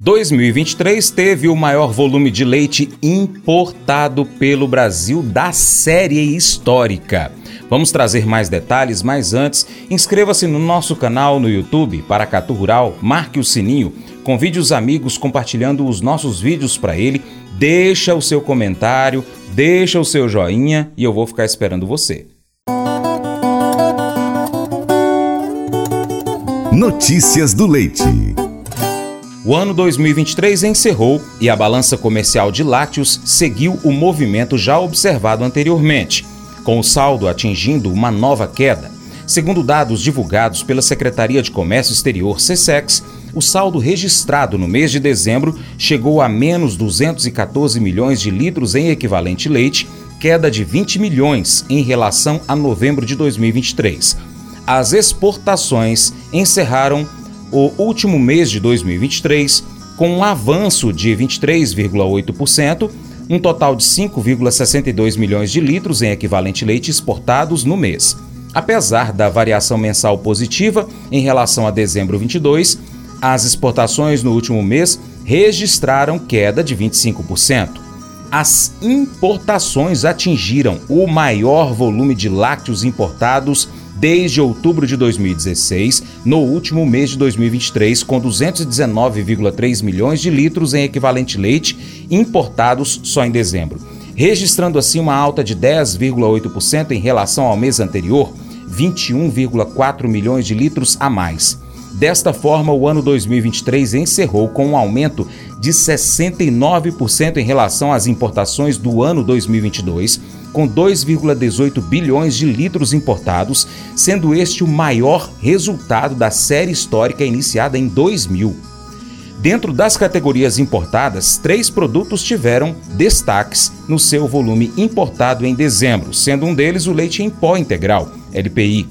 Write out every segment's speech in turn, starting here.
2023 teve o maior volume de leite importado pelo Brasil da série histórica. Vamos trazer mais detalhes, mas antes, inscreva-se no nosso canal no YouTube Paracatu Rural, marque o sininho, convide os amigos compartilhando os nossos vídeos para ele, deixa o seu comentário, deixa o seu joinha e eu vou ficar esperando você. Notícias do Leite. O ano 2023 encerrou e a balança comercial de lácteos seguiu o movimento já observado anteriormente, com o saldo atingindo uma nova queda. Segundo dados divulgados pela Secretaria de Comércio Exterior (SESEX), o saldo registrado no mês de dezembro chegou a menos 214 milhões de litros em equivalente leite, queda de 20 milhões em relação a novembro de 2023. As exportações encerraram o último mês de 2023 com um avanço de 23,8%, um total de 5,62 milhões de litros em equivalente leite exportados no mês. Apesar da variação mensal positiva em relação a dezembro 22, as exportações no último mês registraram queda de 25%. As importações atingiram o maior volume de lácteos importados desde outubro de 2016, no último mês de 2023, com 219,3 milhões de litros em equivalente leite importados só em dezembro, registrando assim uma alta de 10,8% em relação ao mês anterior, 21,4 milhões de litros a mais. Desta forma, o ano 2023 encerrou com um aumento de 69% em relação às importações do ano 2022, com 2,18 bilhões de litros importados, sendo este o maior resultado da série histórica iniciada em 2000. Dentro das categorias importadas, três produtos tiveram destaques no seu volume importado em dezembro, sendo um deles o leite em pó integral, LPI.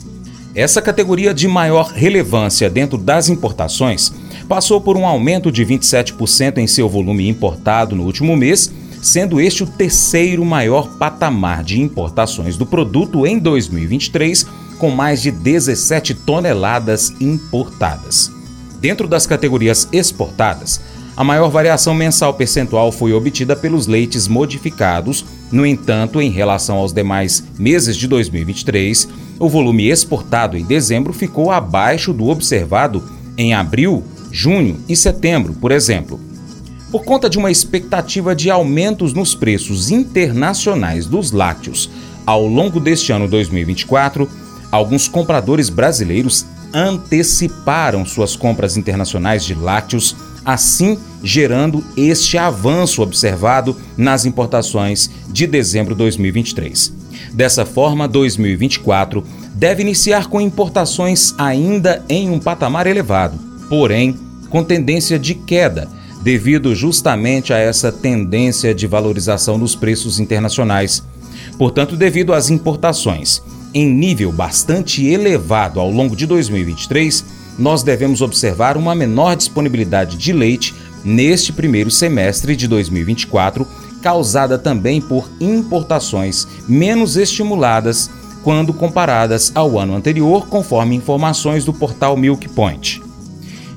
Essa categoria de maior relevância dentro das importações passou por um aumento de 27% em seu volume importado no último mês, sendo este o terceiro maior patamar de importações do produto em 2023, com mais de 17 toneladas importadas. Dentro das categorias exportadas, a maior variação mensal percentual foi obtida pelos leites modificados. No entanto, em relação aos demais meses de 2023, o volume exportado em dezembro ficou abaixo do observado em abril, junho e setembro, por exemplo. Por conta de uma expectativa de aumentos nos preços internacionais dos lácteos ao longo deste ano 2024, alguns compradores brasileiros anteciparam suas compras internacionais de lácteos assim gerando este avanço observado nas importações de dezembro de 2023. Dessa forma, 2024 deve iniciar com importações ainda em um patamar elevado, porém com tendência de queda, devido justamente a essa tendência de valorização dos preços internacionais. Portanto, devido às importações em nível bastante elevado ao longo de 2023, nós devemos observar uma menor disponibilidade de leite neste primeiro semestre de 2024, causada também por importações menos estimuladas quando comparadas ao ano anterior, conforme informações do portal Milk Point.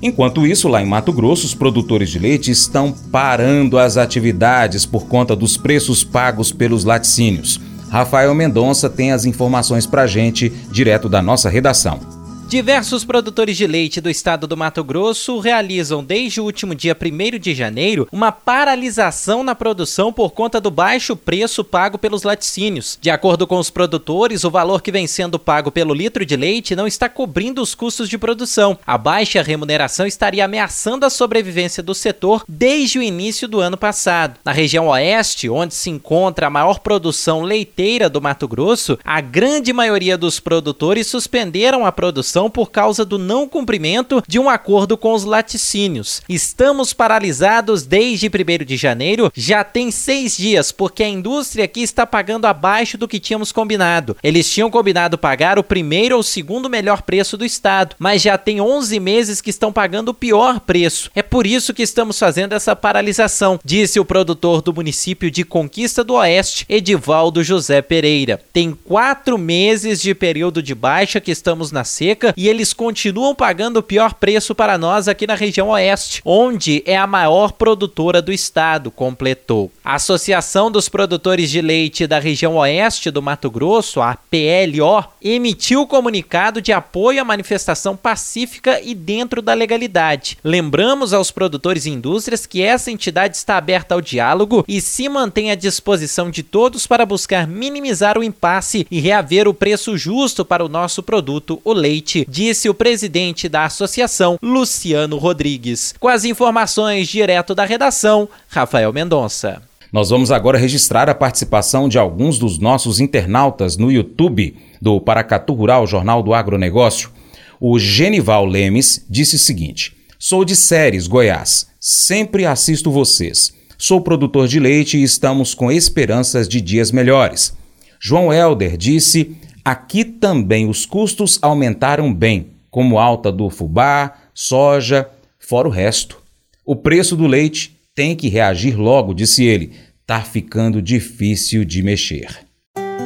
Enquanto isso, lá em Mato Grosso, os produtores de leite estão parando as atividades por conta dos preços pagos pelos laticínios. Rafael Mendonça tem as informações para gente direto da nossa redação. Diversos produtores de leite do estado do Mato Grosso realizam desde o último dia 1 de janeiro uma paralisação na produção por conta do baixo preço pago pelos laticínios. De acordo com os produtores, o valor que vem sendo pago pelo litro de leite não está cobrindo os custos de produção. A baixa remuneração estaria ameaçando a sobrevivência do setor desde o início do ano passado. Na região oeste, onde se encontra a maior produção leiteira do Mato Grosso, a grande maioria dos produtores suspenderam a produção por causa do não cumprimento de um acordo com os laticínios. Estamos paralisados desde 1 de janeiro, já tem seis dias, porque a indústria aqui está pagando abaixo do que tínhamos combinado. Eles tinham combinado pagar o primeiro ou segundo melhor preço do estado, mas já tem 11 meses que estão pagando o pior preço. É por isso que estamos fazendo essa paralisação, disse o produtor do município de Conquista do Oeste, Edivaldo José Pereira. Tem quatro meses de período de baixa que estamos na seca época e eles continuam pagando o pior preço para nós aqui na região oeste, onde é a maior produtora do estado, completou. A Associação dos Produtores de Leite da região oeste do Mato Grosso, a PLO, emitiu comunicado de apoio à manifestação pacífica e dentro da legalidade. Lembramos aos produtores e indústrias que essa entidade está aberta ao diálogo e se mantém à disposição de todos para buscar minimizar o impasse e reaver o preço justo para o nosso produto, o leite, disse o presidente da associação, Luciano Rodrigues. Com as informações direto da redação, Rafael Mendonça. Nós vamos agora registrar a participação de alguns dos nossos internautas no YouTube do Paracatu Rural Jornal do Agronegócio. O Genival Lemes disse o seguinte: Sou de Séries, Goiás. Sempre assisto vocês. Sou produtor de leite e estamos com esperanças de dias melhores. João Helder disse: Aqui também os custos aumentaram bem, como alta do fubá, soja, fora o resto. O preço do leite tem que reagir logo, disse ele. Tá ficando difícil de mexer.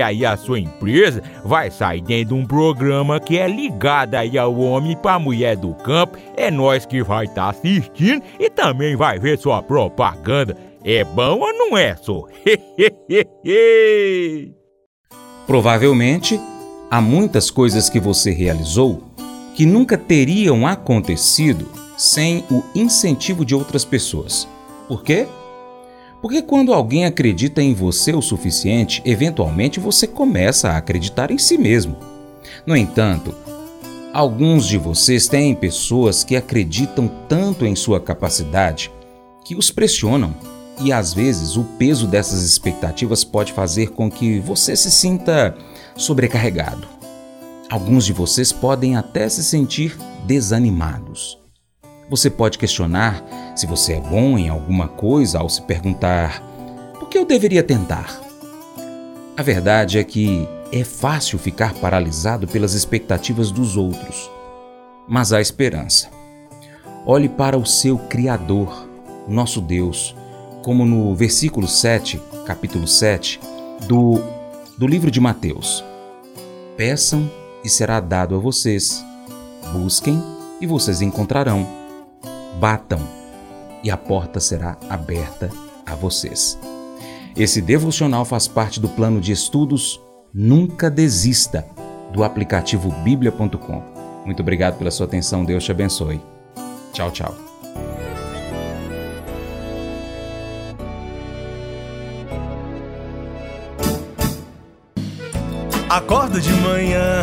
aí a sua empresa vai sair dentro de um programa que é ligado aí ao homem para mulher do campo. É nós que vai estar tá assistindo e também vai ver sua propaganda. É bom ou não é, só? Provavelmente Há muitas coisas que você realizou que nunca teriam acontecido sem o incentivo de outras pessoas. Por quê? Porque quando alguém acredita em você o suficiente, eventualmente você começa a acreditar em si mesmo. No entanto, alguns de vocês têm pessoas que acreditam tanto em sua capacidade que os pressionam, e às vezes o peso dessas expectativas pode fazer com que você se sinta sobrecarregado. Alguns de vocês podem até se sentir desanimados. Você pode questionar se você é bom em alguma coisa ao se perguntar: por que eu deveria tentar? A verdade é que é fácil ficar paralisado pelas expectativas dos outros, mas há esperança. Olhe para o seu Criador, nosso Deus, como no versículo 7, capítulo 7, do, do livro de Mateus. Peçam e será dado a vocês. Busquem e vocês encontrarão. Batam e a porta será aberta a vocês. Esse devocional faz parte do plano de estudos Nunca Desista do aplicativo bíblia.com. Muito obrigado pela sua atenção, Deus te abençoe. Tchau, tchau. Acordo de manhã